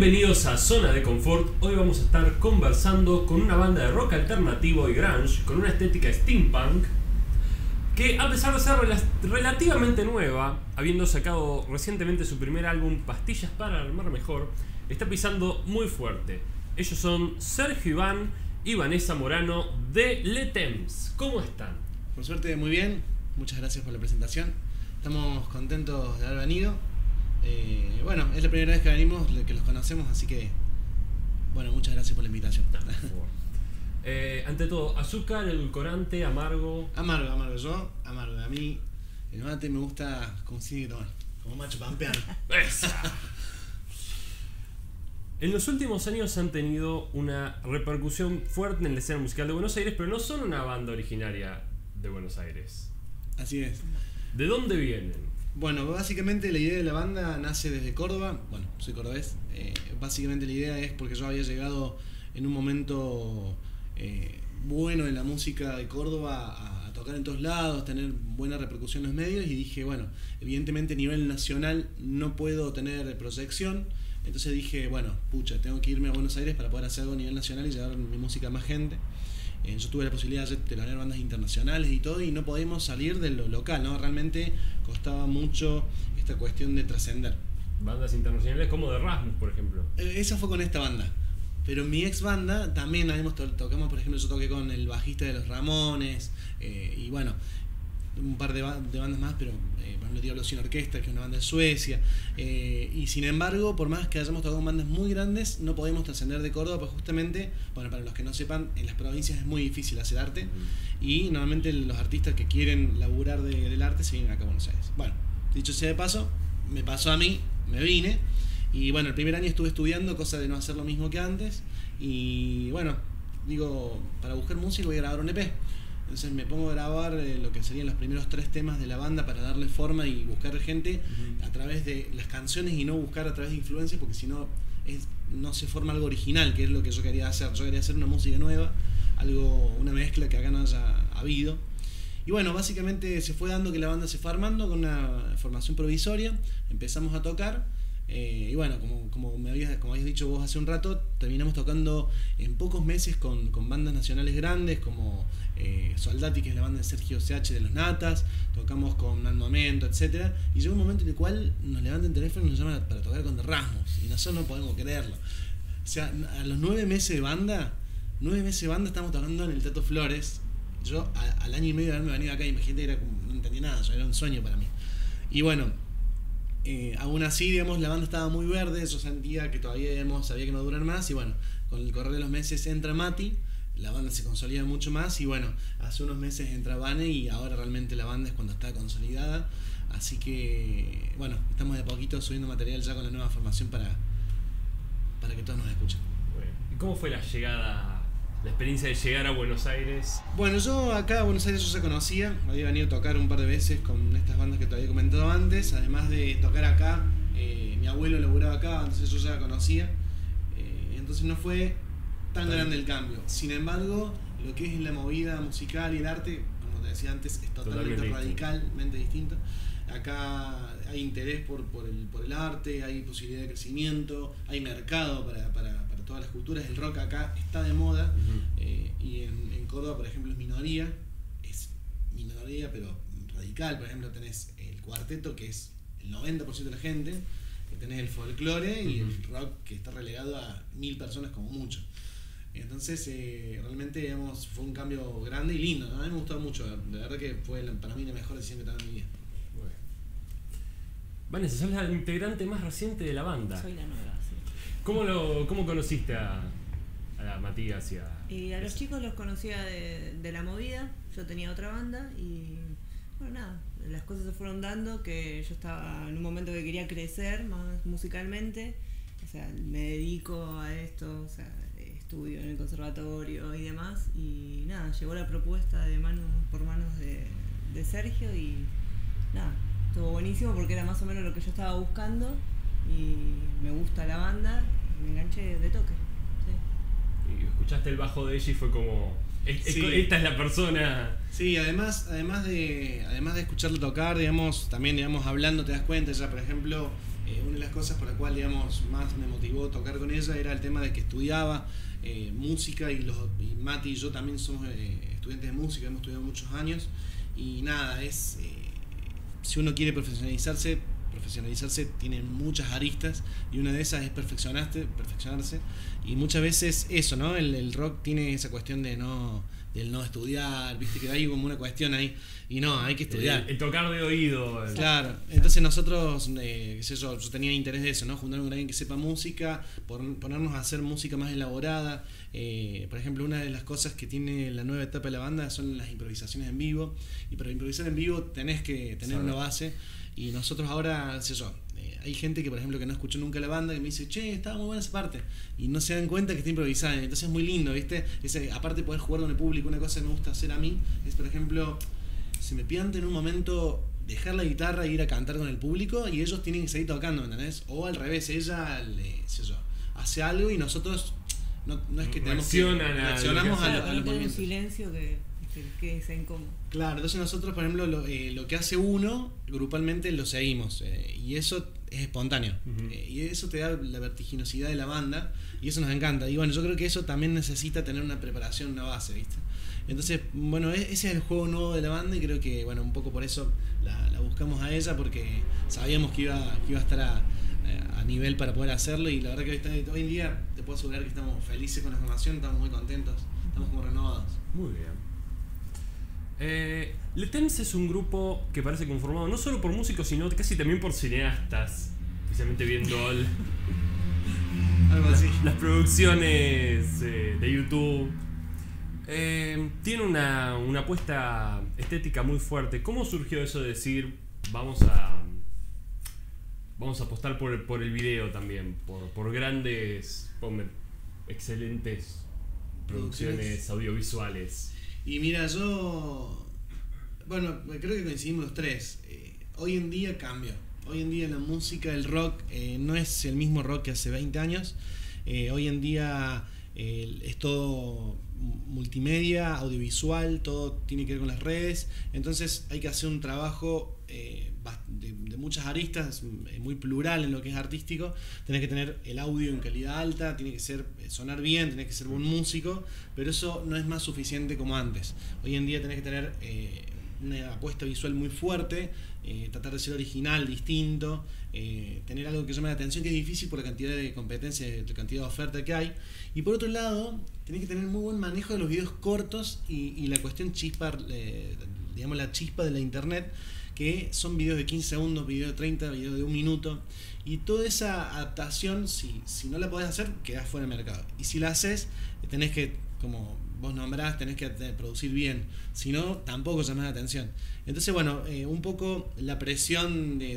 Bienvenidos a Zona de Confort. Hoy vamos a estar conversando con una banda de rock alternativo y grunge con una estética steampunk que a pesar de ser rela- relativamente nueva, habiendo sacado recientemente su primer álbum Pastillas para armar mejor, está pisando muy fuerte. Ellos son Sergio Iván y Vanessa Morano de Le Temps. ¿Cómo están? Por suerte, muy bien. Muchas gracias por la presentación. Estamos contentos de haber venido. Eh, bueno, es la primera vez que venimos, que los conocemos, así que, bueno, muchas gracias por la invitación. Eh, ante todo, azúcar, edulcorante, amargo. amargo, amargo. Yo, amargo. A mí, el mate me gusta como si tomar, como macho pampeano. En los últimos años han tenido una repercusión fuerte en la escena musical de Buenos Aires, pero no son una banda originaria de Buenos Aires. Así es. ¿De dónde vienen? Bueno, básicamente la idea de la banda nace desde Córdoba. Bueno, soy cordobés. Eh, básicamente la idea es porque yo había llegado en un momento eh, bueno en la música de Córdoba a, tocar en todos lados, tener buena repercusión en los medios y dije, bueno, evidentemente a nivel nacional no puedo tener proyección. Entonces dije, bueno, pucha, tengo que irme a Buenos Aires para poder hacer algo a nivel nacional y llevar mi música a más gente. Eh, yo tuve la posibilidad de tener bandas internacionales y todo y no podíamos salir de lo local, ¿no? Realmente costaba mucho esta cuestión de trascender. Bandas internacionales como de Rasmus, por ejemplo. Eh, Esa fue con esta banda. Pero mi ex banda también la hemos to- tocamos, por ejemplo, yo toqué con el bajista de los Ramones eh, y bueno, un par de, ba- de bandas más, pero eh, por ejemplo Diablo Sin Orquesta, que es una banda de Suecia. eh, y sin embargo, por más que hayamos tocado bandas muy grandes, no podemos trascender de Córdoba, pues justamente, bueno, para los que no sepan, en las provincias es muy difícil hacer arte. Y normalmente los artistas que quieren laburar de- del arte se vienen acá a Buenos Aires. Bueno, dicho sea de paso, me pasó a mí, me vine. Y bueno, el primer año estuve estudiando, cosa de no hacer lo mismo que antes. Y bueno, digo, para buscar música voy a grabar un EP. Entonces me pongo a grabar eh, lo que serían los primeros tres temas de la banda para darle forma y buscar gente a través de las canciones y no buscar a través de influencias porque si no es- no se forma algo original, que es lo que yo quería hacer. Yo quería hacer una música nueva, algo, una mezcla que acá no haya habido. Y bueno, básicamente se fue dando que la banda se fue armando con una formación provisoria, empezamos a tocar. eh, y bueno, como, como me habías, como habías dicho vos hace un rato, terminamos tocando en pocos meses con, bandas nacionales grandes como eh, Soldati, que es la banda de Sergio CH de los Natas, tocamos con Al Momento, etc. Y llegó un momento en el cual nos levantan el teléfono y nos llaman para tocar con The Rasmus. Y nosotros no podemos creerlo. O sea, a los nueve meses de banda, nueve meses de banda estamos tocando en el Tato Flores. Yo al año y medio de haberme venido acá, imagínate, era como- no entendía nada, ya era un sueño para mí. Y bueno, eh, aún así, digamos, la banda estaba muy verde, yo sentía que todavía había que madurar más y bueno, con el correr de los meses entra Mati, la banda se consolida mucho más y bueno, hace unos meses entra Vane y ahora realmente la banda es cuando está consolidada, así que bueno, estamos de poquito subiendo material ya con la nueva formación para, para que todos nos escuchen. Bueno, ¿Y cómo fue la llegada, la experiencia de llegar a Buenos Aires? Bueno, yo acá a Buenos Aires yo ya conocía, había venido a tocar un par de veces con estas bandas que te había comentado antes, además de tocar acá, eh, mi abuelo laburaba acá, entonces yo ya conocía, eh, entonces no fue tan grande el cambio. Sin embargo, lo que es la movida musical y el arte, como te decía antes, es totalmente, Totalmente radicalmente distinto. Acá hay interés por, por, el, por el arte, hay posibilidad de crecimiento, hay mercado para todas las culturas. El rock acá está de moda. Eh, y en, en Córdoba, por ejemplo, es minoría, es minoría, pero radical. Por ejemplo, tenés el cuarteto, que es el 90% de la gente, que tenés el folclore y el rock, que está relegado a mil personas como mucho. Entonces, eh, realmente, digamos, fue un cambio grande y lindo. ¿no? A mí me gustó mucho. De verdad que fue la- para mí la mejor decisión que tomé en mi vida. Bueno. Vanessa, sos la integrante más reciente de la banda. Soy la nueva. ¿Cómo, lo, cómo conociste a, a la Matías y a... Y a los chicos los conocía de, de la movida, yo tenía otra banda y bueno, nada, las cosas se fueron dando, que yo estaba en un momento que quería crecer más musicalmente, o sea, me dedico a esto, o sea, estudio en el conservatorio y demás, y nada, llegó la propuesta de mano por manos de, de Sergio y nada, estuvo buenísimo porque era más o menos lo que yo estaba buscando y me gusta la banda, y me enganché de toque. sí. y escuchaste el bajo de ella y fue como... "Es- es- Sí. Esta es la persona... Sí, además, además de, además de escucharlo tocar, digamos, también digamos hablando te das cuenta, ya por ejemplo, eh, una de las cosas por la cual, digamos, más me motivó tocar con ella era el tema de que estudiaba eh, música y, los, y Mati y yo también somos eh, estudiantes de música, hemos estudiado muchos años y nada, es si uno quiere profesionalizarse, profesionalizarse tiene muchas aristas y una de esas es perfeccionarse, perfeccionarse y muchas veces eso, ¿no? El, el rock tiene esa cuestión de no del no estudiar, viste que hay como una cuestión ahí y no, hay que estudiar. El, tocar de oído. Claro, entonces nosotros, eh, qué sé yo, yo tenía interés de eso, ¿no? Juntarme con alguien que sepa música, ponernos a hacer música más elaborada. Eh, por ejemplo, una de las cosas que tiene la nueva etapa de la banda son las improvisaciones en vivo. Y para improvisar en vivo tenés que tener una base. Y nosotros ahora, sé yo, eh, hay gente que, por ejemplo, que no escuchó nunca la banda y me dice, che, estaba muy buena esa parte. Y no se dan cuenta que está improvisada. Entonces es muy lindo, ¿viste? Ese, aparte de poder jugar con el público, una cosa que me gusta hacer a mí es, por ejemplo, se me piante en un momento dejar la guitarra e ir a cantar con el público y ellos tienen que seguir tocando, ¿entendés? O al revés, ella le, sé yo, hace algo y nosotros no, no es que tenemos que reaccionamos a, a, los movimientos. silencio que, que, que incómodo. Claro, entonces nosotros, por ejemplo, lo, eh, lo que hace uno, grupalmente lo seguimos eh, y eso es espontáneo. Eh, y eso te da la vertiginosidad de la banda y eso nos encanta. Y bueno, yo creo que eso también necesita tener una preparación, una base, ¿viste? Entonces, bueno, e-, ese es el juego nuevo de la banda y creo que, bueno, un poco por eso la, buscamos a ella porque sabíamos que iba, que iba a estar a, nivel para poder hacerlo y la verdad que hoy, en día te puedo asegurar que estamos felices con la formación, estamos muy contentos, estamos como renovados. Muy bien. Eh, Letens es un grupo que parece conformado no solo por músicos, sino casi también por cineastas, especialmente viendo las producciones eh, de YouTube. Eh, tiene una, apuesta estética muy fuerte. ¿Cómo surgió eso de decir vamos a vamos a apostar por el, por el video también, por, grandes, excelentes producciones. audiovisuales? Y mira, yo, bueno, creo que coincidimos los tres. Eh, hoy en día cambia. Hoy en día la música, el rock, eh, no es el mismo rock que hace 20 años. hoy en día es todo multimedia, audiovisual, todo tiene que ver con las redes. Entonces hay que hacer un trabajo eh, de, muchas aristas, eh, muy plural en lo que es artístico. Tenés que tener el audio en calidad alta, tiene que ser eh, sonar bien, tenés que ser buen músico, pero eso no es más suficiente como antes. Hoy en día tenés que tener una apuesta visual muy fuerte, tratar de ser original, distinto. Eh, tener algo que llame la atención, que es difícil por la cantidad de competencias, la cantidad de oferta que hay. Y por otro lado, tenés que tener muy buen manejo de los videos cortos y, la cuestión chispa, eh, digamos la chispa de la internet, que son videos de 15 segundos, videos de 30, videos de un minuto. Y toda esa adaptación, si, si no la podés hacer, quedás fuera del mercado. Y si la haces, tenés que, como vos nombrás, tenés que producir bien. Si no, tampoco llamás la atención. Entonces, bueno, eh, un poco la presión de,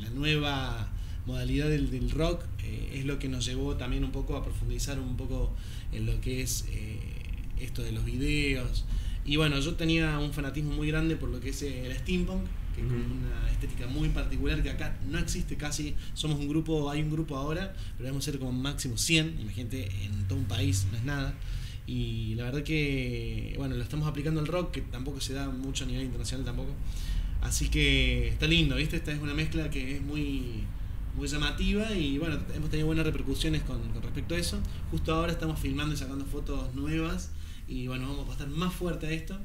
la nueva modalidad del, rock eh, es lo que nos llevó también un poco a profundizar un poco en lo que es eh, esto de los videos. Y bueno, yo tenía un fanatismo muy grande por lo que es el steampunk, que es una estética muy particular que acá no existe casi. Somos un grupo, hay un grupo ahora, pero debemos ser como máximo 100. Imagínate, en todo un país no es nada. Y la verdad que, bueno, lo estamos aplicando al rock, que tampoco se da mucho a nivel internacional tampoco. Así que está lindo, ¿viste? Esta es una mezcla que es muy, muy llamativa y bueno, hemos tenido buenas repercusiones con, respecto a eso. Justo ahora estamos filmando y sacando fotos nuevas y bueno, vamos a pasar más fuerte a esto.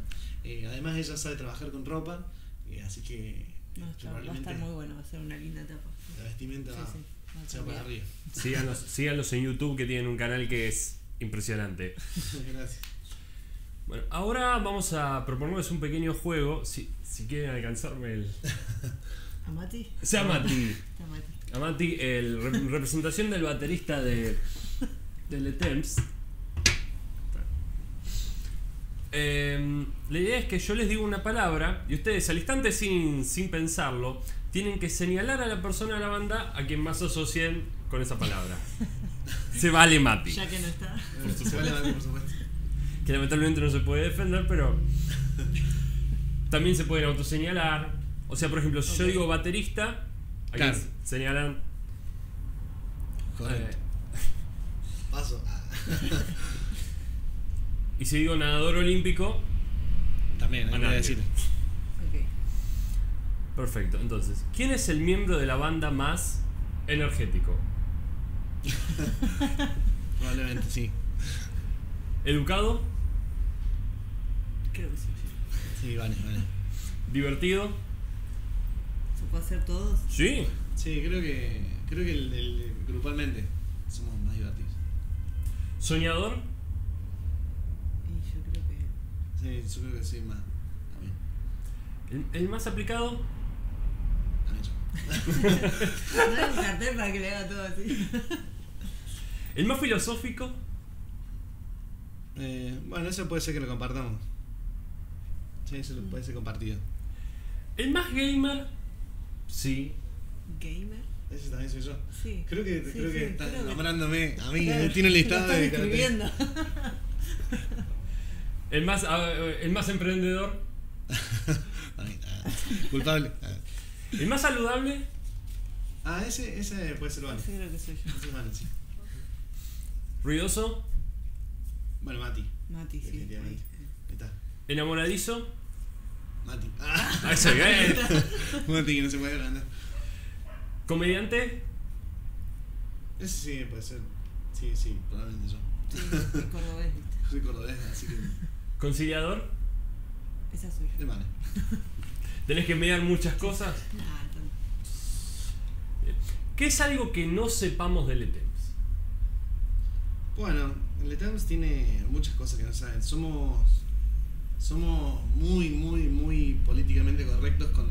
Eh, además ella sabe trabajar con ropa, eh, así que... No, va a estar muy bueno, va a ser una linda etapa. La vestimenta se va para arriba. Síganos, síganos en YouTube que tienen un canal que es Impresionante. Gracias. Bueno, ahora vamos a proponerles un pequeño juego. Si, si quieren alcanzarme el. ¿A Mati? Sea Mati. A Mati, el representación del baterista de. de Le Temps. Em, la idea es que yo les digo una palabra y ustedes al instante sin, sin pensarlo tienen que señalar a la persona de la banda a quien más asocien con esa palabra. Se vale Mati. Ya que no está. Se vale Mati, por supuesto. Que lamentablemente no se puede defender, pero. También se pueden autoseñalar. O sea, por ejemplo, si yo digo baterista, aquí señalan. Correcto. Eh, Paso. y si digo nadador olímpico. También, hay que decir. Perfecto, entonces, ¿quién es el miembro de la banda más Energético. Probablemente, sí. Educado. Creo que sí. Sí, vale, vale. Divertido. ¿Se puede hacer todos? Sí. Sí, creo que. Creo que el, el- grupalmente somos más divertidos. Soñador. Y yo creo que. Sí, yo creo que sí, más. También. El, el más aplicado. También yo. No hay un cartel para que le haga todo así. El más filosófico. Eh, bueno, eso puede ser que lo compartamos. Sí, eso Mm. puede ser compartido. El más gamer. Sí. Gamer. Ese también soy yo. Sí. Creo que, Sí, creo sí, que estás creo que- nombrándome a mí, Claro, tiene un listado lo de escribiendo. El más, el más emprendedor. Culpable. El más saludable. Ah, ese, ese puede ser vale. Ese creo que soy yo. Ese es vale, sí. Ruidoso. Bueno, Mati. Mati, sí. Definitivamente. ahí. Ahí está. Enamoradizo. Mati. Ah, Ah, ese bien. Mati que no se puede agrandar. Comediante. Ese sí puede ser. Sí, sí, probablemente yo. Sí, es cordobés. Soy cordobés, así que. Conciliador. Esa soy yo. Vale. Tenés que mediar muchas cosas. ¿Qué es algo que no sepamos del ETEMS? Bueno, el Letams tiene muchas cosas que no saben. Somos. Somos muy, muy, muy políticamente correctos con,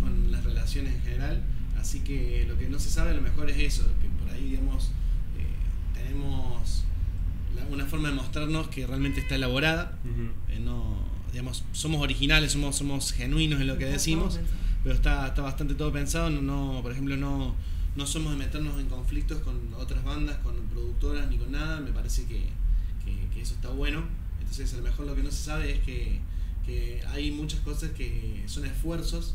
con las relaciones en general. Así que lo que no se sabe a lo mejor es eso, que por ahí, digamos, eh, tenemos una forma de mostrarnos que realmente está elaborada. Eh, no, digamos, somos originales, somos, somos genuinos en lo que Está decimos, pero está, está bastante todo pensado. No, no, por ejemplo, no, no somos de meternos en conflictos con otras bandas, con productoras ni con nada. Me parece que, que- que eso está bueno. Entonces, a lo mejor lo que no se sabe es que, que hay muchas cosas que son esfuerzos.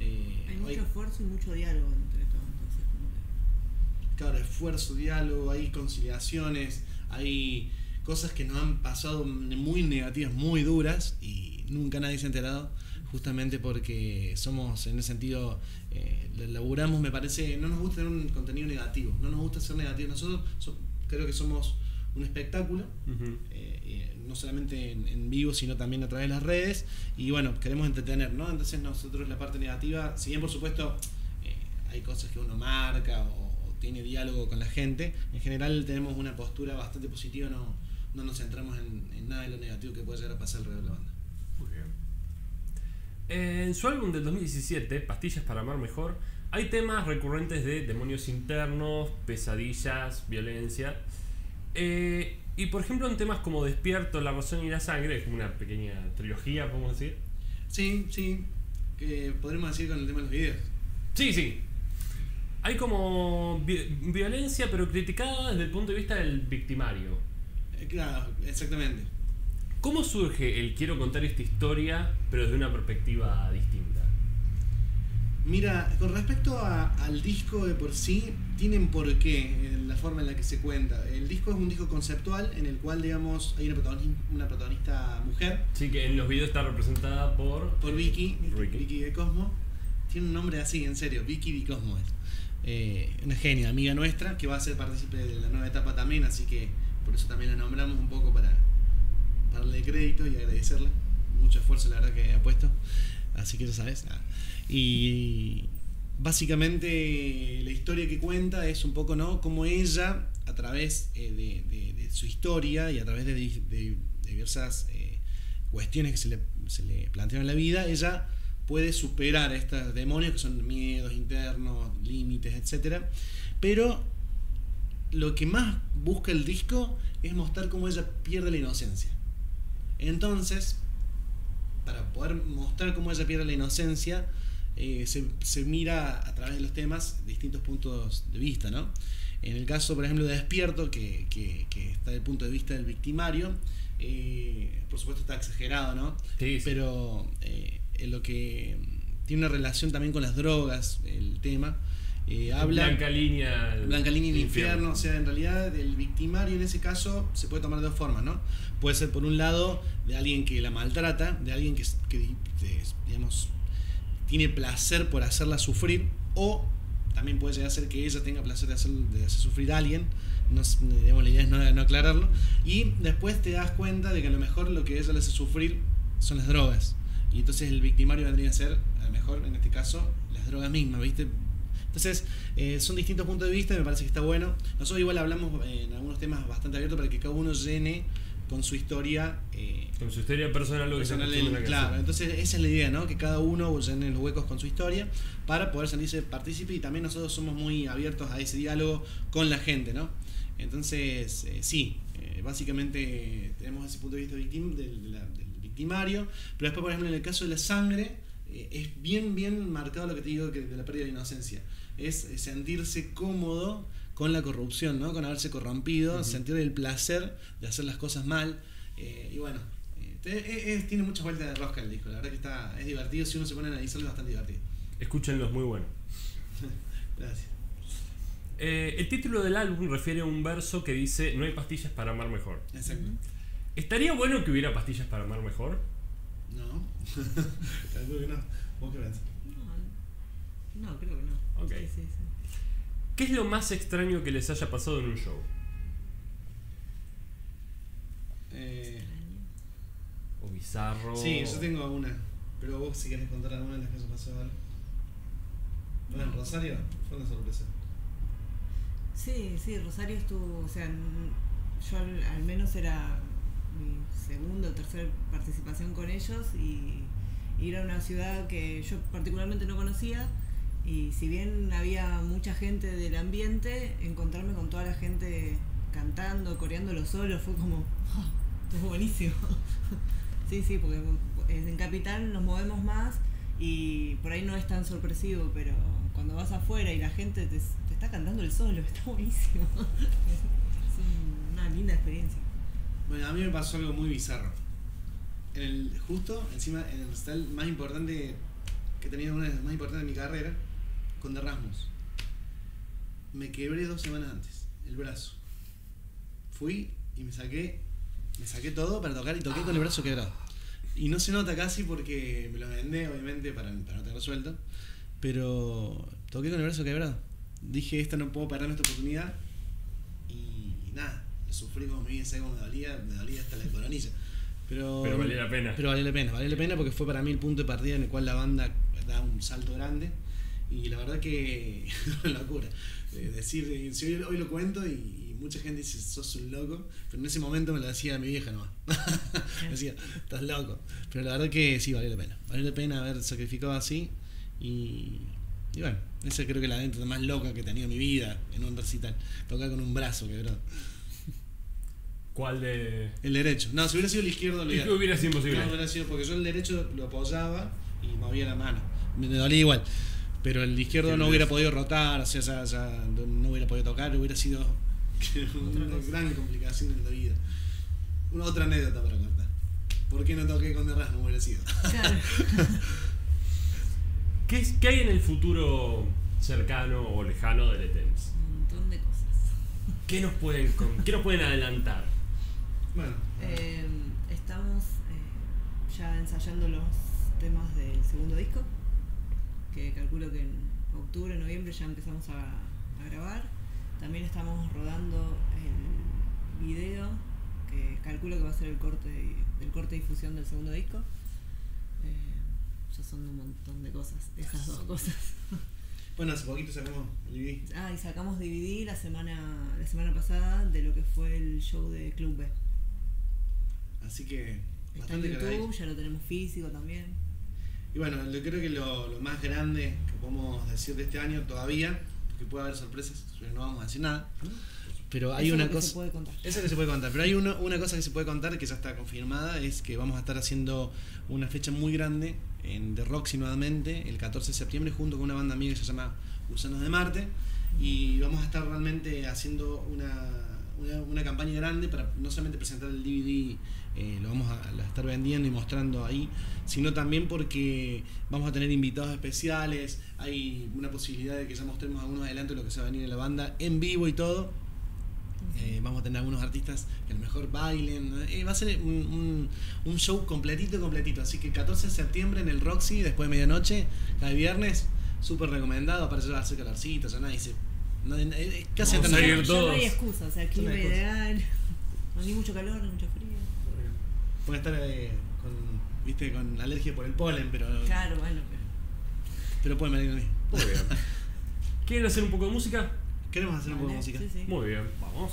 eh, Hay hay- mucho esfuerzo y mucho diálogo entre todos. Entonces, como que. claro, esfuerzo, diálogo, hay conciliaciones, hay cosas que nos han pasado muy negativas, muy duras y nunca nadie se ha enterado, justamente porque somos en ese sentido, eh, laburamos, me parece, no nos gusta tener un contenido negativo, no nos gusta ser negativos, nosotros so- creo que somos un espectáculo, eh, eh, no solamente en, en vivo, sino también a través de las redes. Y bueno, queremos entretener, ¿no? Entonces nosotros la parte negativa, si bien por supuesto eh, hay cosas que uno marca o tiene diálogo con la gente, en general tenemos una postura bastante positiva, no, no nos centramos en, en nada de lo negativo que puede llegar a pasar alrededor de la banda. Muy bien. En su álbum del 2017, Pastillas para amar mejor, hay temas recurrentes de demonios internos, pesadillas, violencia. Eh, y por ejemplo, en temas como Despierto, La razón y la sangre, es como una pequeña trilogía, podemos decir. Sí, sí, que podremos decir con el tema de los videos. Sí, sí. Hay como vi- violencia, pero criticada desde el punto de vista del victimario. Eh, claro, exactamente. ¿Cómo surge el quiero contar esta historia, pero desde una perspectiva distinta? Mira, con respecto a- al disco de por sí, tienen por qué eh, la forma en la que se cuenta. El disco es un disco conceptual en el cual, digamos, hay una protagonista, una protagonista mujer, Sí, que en los videos está representada por. por Vicky, Ricky. Vicky de Cosmo. Tiene un nombre así, en serio, Vicky de Cosmo es. Eh, una genia, amiga nuestra, que va a ser partícipe de la nueva etapa también, así que por eso también la nombramos un poco para, darle crédito y agradecerle. Mucho esfuerzo, la verdad, que ha puesto. Así que ya sabes. Y básicamente la historia que cuenta es un poco, ¿no? Como ella, a través eh, de, su historia y a través de, di- de diversas eh, cuestiones que se le, se le plantean en la vida, ella puede superar estos demonios que son miedos internos, límites, etc. Pero lo que más busca el disco es mostrar cómo ella pierde la inocencia. Entonces, para poder mostrar cómo ella pierde la inocencia, eh, se, se mira a través de los temas distintos puntos de vista, ¿no? En el caso, por ejemplo, de Despierto, que, que- que está desde el punto de vista del victimario, eh, por supuesto está exagerado, ¿no? Sí, sí. Pero eh, lo que mm, tiene una relación también con las drogas, el tema, eh, habla... Blanca línea. Blanca línea del infierno, o sea, en realidad el victimario en ese caso se puede tomar de dos formas, ¿no? Puede ser por un lado de alguien que la maltrata, de alguien que, que, digamos, tiene placer por hacerla sufrir, o también puede llegar a ser que ella tenga placer de hacer, de hacer sufrir a alguien. No, s- digamos, la idea es no, no aclararlo. Y después te das cuenta de que a lo mejor lo que ella le hace sufrir son las drogas. Y entonces el victimario vendría a ser, a lo mejor en este caso, las drogas mismas, ¿viste? Entonces, eh, son distintos puntos de vista y me parece que está bueno. Nosotros igual hablamos eh, en algunos temas bastante abiertos para que cada uno llene con su historia. eh, Con su historia personal lo que se personal, que claro, entonces esa es la idea, ¿no? Que cada uno llene los huecos con su historia para poder sentirse partícipe y también nosotros somos muy abiertos a ese diálogo con la gente, ¿no? Entonces, eh, sí, eh, básicamente tenemos ese punto de vista victim, del, de la- del victimario, pero después, por ejemplo, en el caso de la sangre, eh, es bien, bien marcado lo que te digo que de la pérdida de inocencia. Es eh, sentirse cómodo con la corrupción, ¿no? Con haberse corrompido, sentir el placer de hacer las cosas mal. eh, y bueno, eh, te- es- tiene muchas vueltas de rosca el disco. La verdad que está, es divertido. Si uno se pone a analizarlo, es bastante divertido. Escúchenlo, es muy bueno. Gracias. Eh, el título del álbum refiere a un verso que dice No hay pastillas para amar mejor. Exacto. ¿Estaría bueno que hubiera pastillas para amar mejor? No. Calculo que no. ¿Vos qué pensás? No, no, creo que no. Ok. Sí, sí, sí. ¿Qué es lo más extraño que les haya pasado en un show? Eh, O bizarro. sí, yo tengo una. Pero vos, si querés contar alguna de las que eso pasó, algo. Bueno, en Rosario fue una sorpresa. Sí, sí, Rosario estuvo, o sea, yo al, al menos era mi segunda o tercera participación con ellos y, y era una ciudad que yo particularmente no conocía y si bien había mucha gente del ambiente, encontrarme con toda la gente cantando, coreándolo solo fue como, "Ah, estuvo buenísimo. sí, sí, porque en Capital nos movemos más y por ahí no es tan sorpresivo, pero cuando vas afuera y la gente te, te está cantando el solo, está buenísimo. es un- una linda experiencia. Bueno, a mí me pasó algo muy bizarro. En el, justo encima, en el recital más importante que tenía una de las más importantes de mi carrera, con The Rasmus. Me quebré dos semanas antes, el brazo. Fui y me saqué, me saqué todo para tocar y toqué con el brazo quebrado. Y no se nota casi porque me lo vendé, obviamente, para, para no tenerlo suelto. Pero toqué con el brazo quebrado. Dije, esta no puedo perderme esta oportunidad. Sufrí como mi vida, ¿sabes cómo me dolía? Me dolía hasta la coronilla. Pero, Pero valía la pena. Pero valió la pena, valió la pena porque fue para mí el punto de partida en el cual la banda da un salto grande. Y la verdad que locura. Eh, decir, eh, si hoy, hoy lo cuento y, y mucha gente dice, sos un loco, pero en ese momento me lo decía mi vieja nomás. me decía, estás loco. Pero la verdad que sí, valió la pena. Valió la pena haber sacrificado así. Y, y bueno, esa creo que es la anécdota más loca que he tenido en mi vida en un recital. Tocar con un brazo quebrado. ¿Cuál de.? El derecho. No, si hubiera sido el izquierdo, hubiera sido imposible. No, hubiera sido porque yo el derecho lo apoyaba y movía la mano. Me dolía igual. Pero el izquierdo no hubiera podido rotar, o sea, ya, ya no hubiera podido tocar, hubiera sido una gran complicación en la vida. Una otra anécdota para contar. ¿Por qué no toqué con Erasmus hubiera sido? Claro. ¿Qué, es- qué hay en el futuro cercano o lejano de Letens? Un montón de cosas. ¿Qué nos pueden, con- ¿qué nos pueden adelantar? Bueno, Eh, estamos eh, ya ensayando los temas del segundo disco, que calculo que en octubre, noviembre ya empezamos a, a grabar. También estamos rodando el video, que calculo que va a ser el corte, el corte de difusión del segundo disco. Eh, ya son un montón de cosas, esas dos cosas. bueno, hace poquito sacamos DVD. Ah, y sacamos DVD la semana, la semana pasada de lo que fue el show de Club B. Así que Está en YouTube, ya lo tenemos físico también. Y bueno, yo creo que lo, lo más grande que podemos decir de este año todavía, porque puede haber sorpresas, pero no vamos a decir nada. Pero hay Eso es una lo que cosa. se puede contar. Eso que se puede contar, pero hay una, una cosa que se puede contar que ya está confirmada, es que vamos a estar haciendo una fecha muy grande en The Roxy nuevamente, el 14 de septiembre, junto con una banda amiga que se llama Gusanos de Marte, y vamos a estar realmente haciendo una, una, una campaña grande para no solamente presentar el DVD, eh, lo vamos a, a estar vendiendo y mostrando ahí, sino también porque vamos a tener invitados especiales, hay una posibilidad de que ya mostremos algunos adelantos de lo que se va a venir en la banda en vivo y todo. Eh, vamos a tener algunos artistas que a lo mejor bailen. Eh, va a ser un, un- un show completito, completito. Así que el 14 de septiembre en el Roxy, después de medianoche, cada viernes, súper recomendado, aparece hace calorcito, ya nadie se. No, casi Vamos a eterno. ir Ya no todos. hay excusa, o sea, clima hay excusa. ideal. No ni mucho calor, ni mucho frío. Puede estar eh, con, viste, con alergia por el polen, pero, Claro, bueno, pero. pero pueden venir a mí. Muy bien. ¿Quieren hacer un poco de música? Queremos hacer un poco de música. sí, sí. Muy bien, vamos.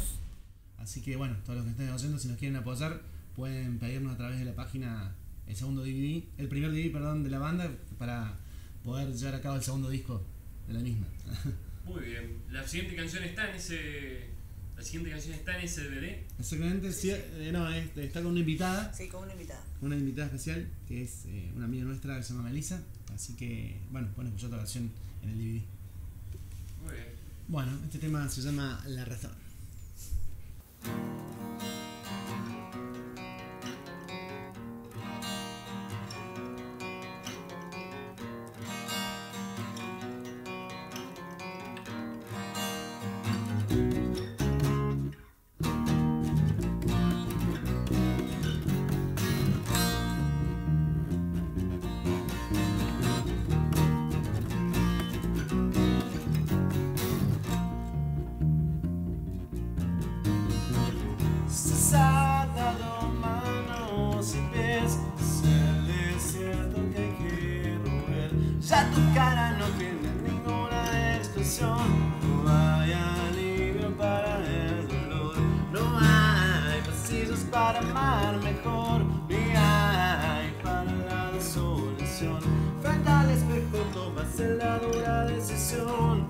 Así que bueno, todos los que estén oyendo, si nos quieren apoyar, pueden pedirnos a través de la página el segundo DVD, el primer DVD, perdón, de la banda, para poder llevar a cabo el segundo disco de la misma. Muy bien. La siguiente canción está en ese. La siguiente canción está en ese DVD. Exactamente, sí, eh, no, es- está con una invitada, Sí, con una invitada. una invitada especial, que es eh, una amiga nuestra que se llama Melissa, así que bueno, pueden escuchar otra versión en el DVD. Muy bien. Bueno, este tema se llama La Razón. Tu cara no tiene ninguna expresión, no hay alivio para el dolor, no hay pasillos para amar mejor, ni hay para la desolación. Frente al espejo tomas la dura decisión,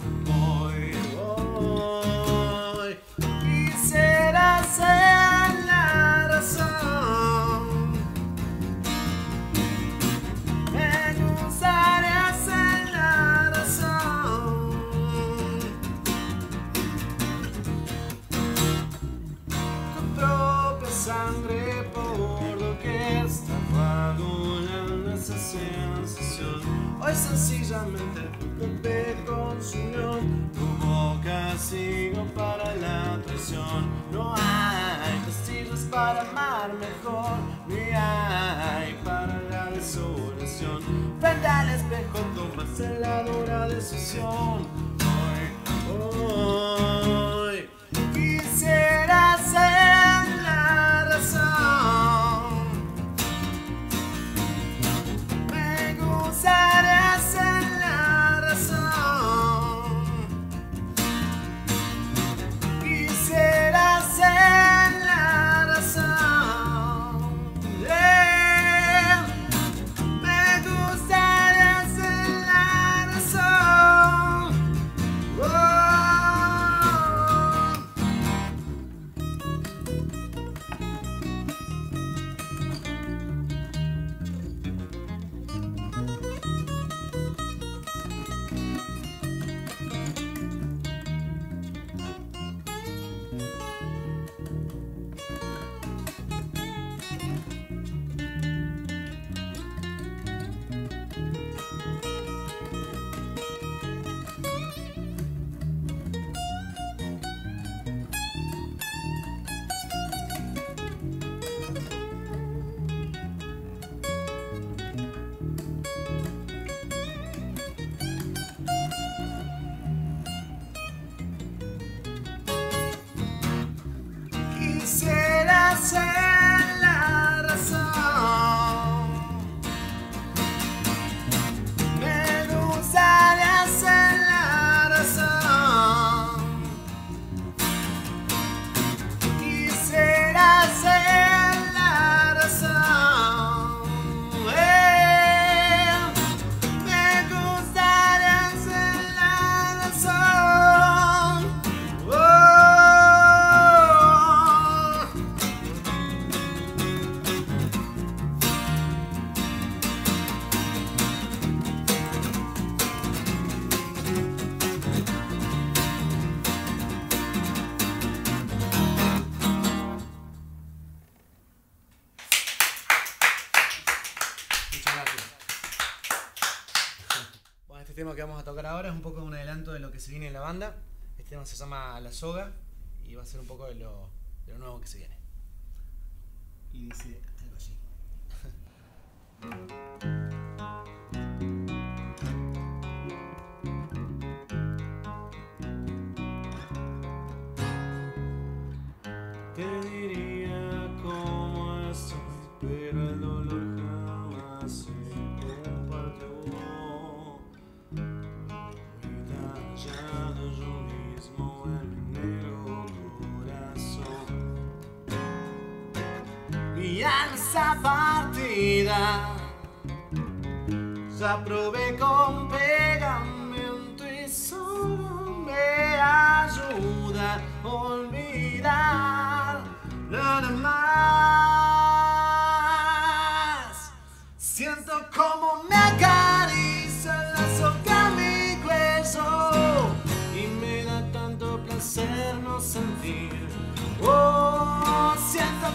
Hoy sencillamente tu te consumió, tuvo castigo para la traición. No hay castillos para amar mejor, ni hay para la desolación. Frente al espejo tomas la dura decisión. Lo que se viene en la banda. Este tema se llama La Soga y va a ser un poco de lo, de lo nuevo que se viene. Y dice algo así. la probé con pegamento y solo me ayuda a olvidar nada más. Siento como me acaricia la soca mi hueso y me da tanto placer no sentir. Oh, siento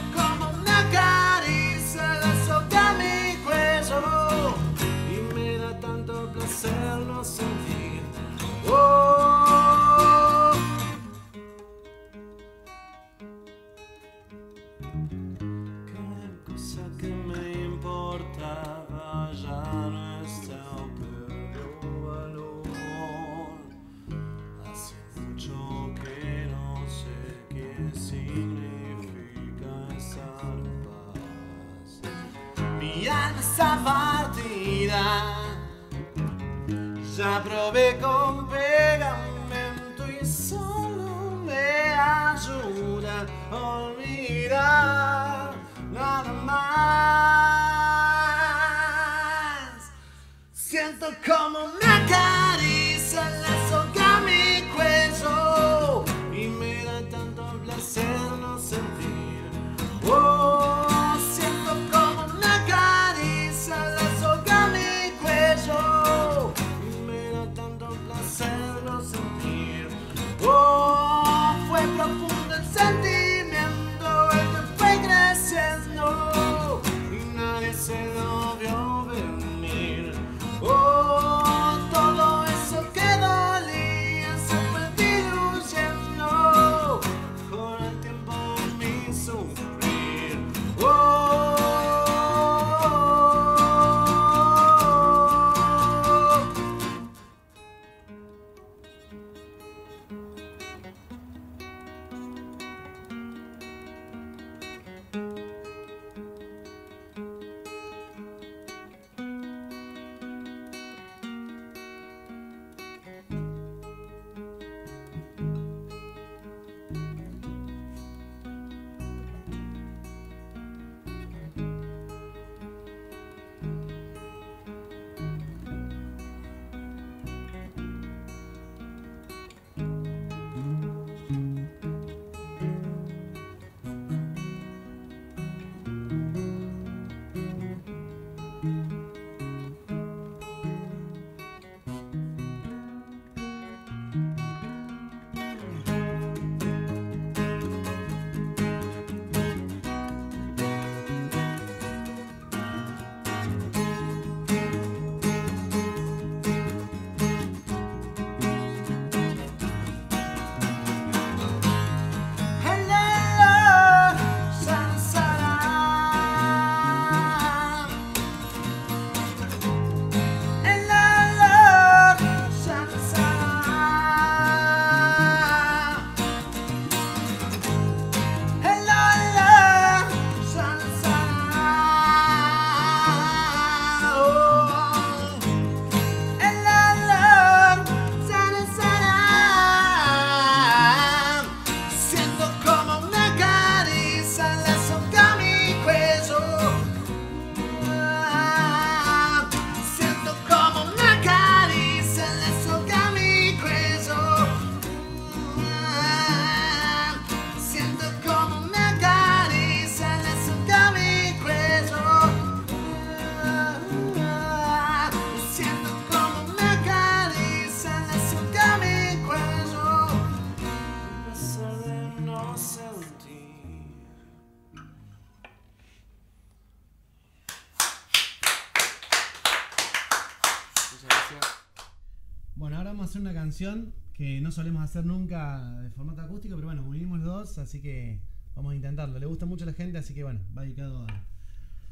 que no solemos hacer nunca de formato acústico, pero bueno, unimos los dos, así que vamos a intentarlo. Le gusta mucho a la gente, así que bueno, va dedicado a,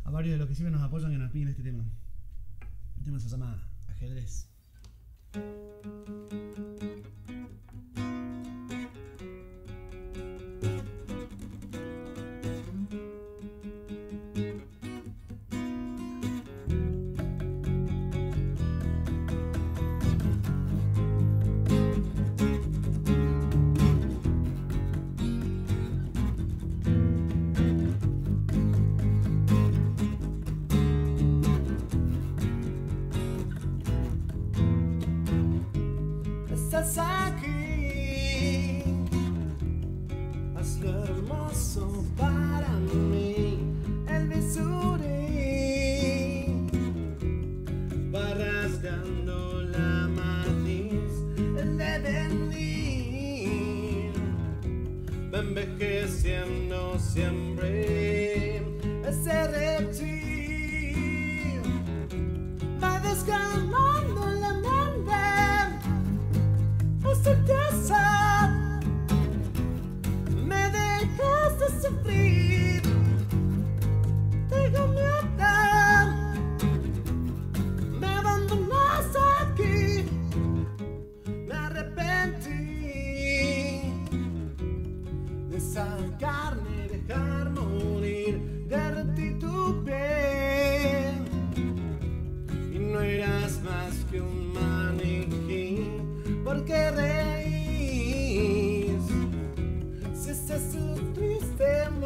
a varios de los que siempre nos apoyan y nos piden este tema. El tema se llama Ajedrez. Tá That's I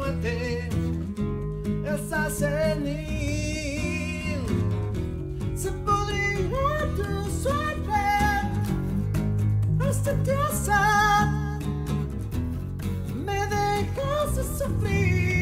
muerte es senil. Se podría tu suerte, esta diosa me dejas de sufrir.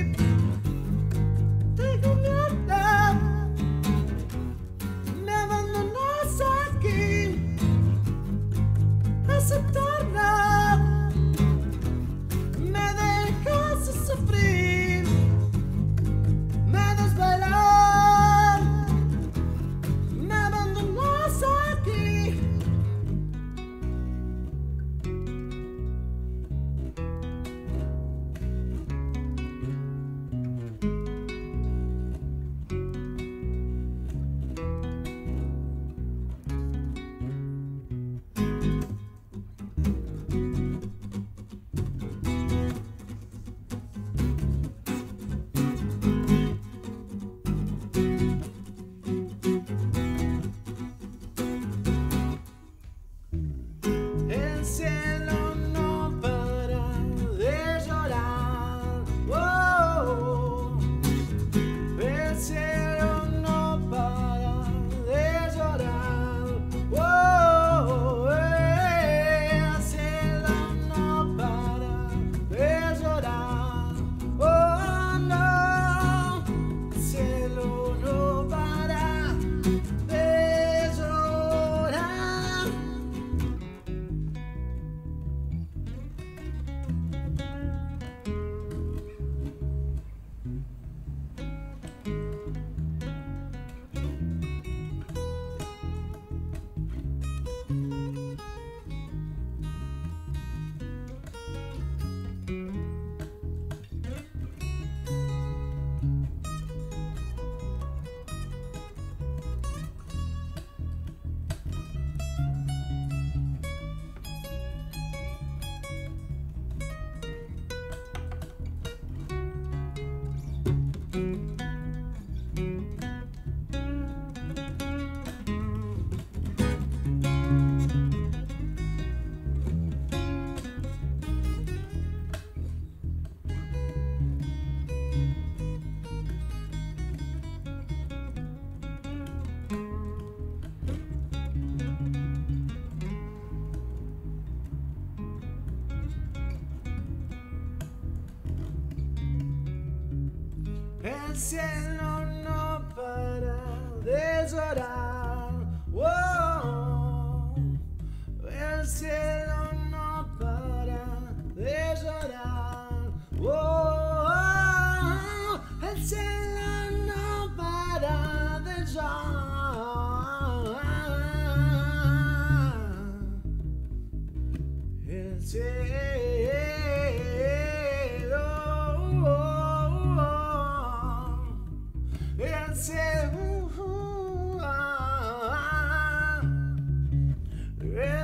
cielo no para de llorar.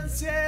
Yeah.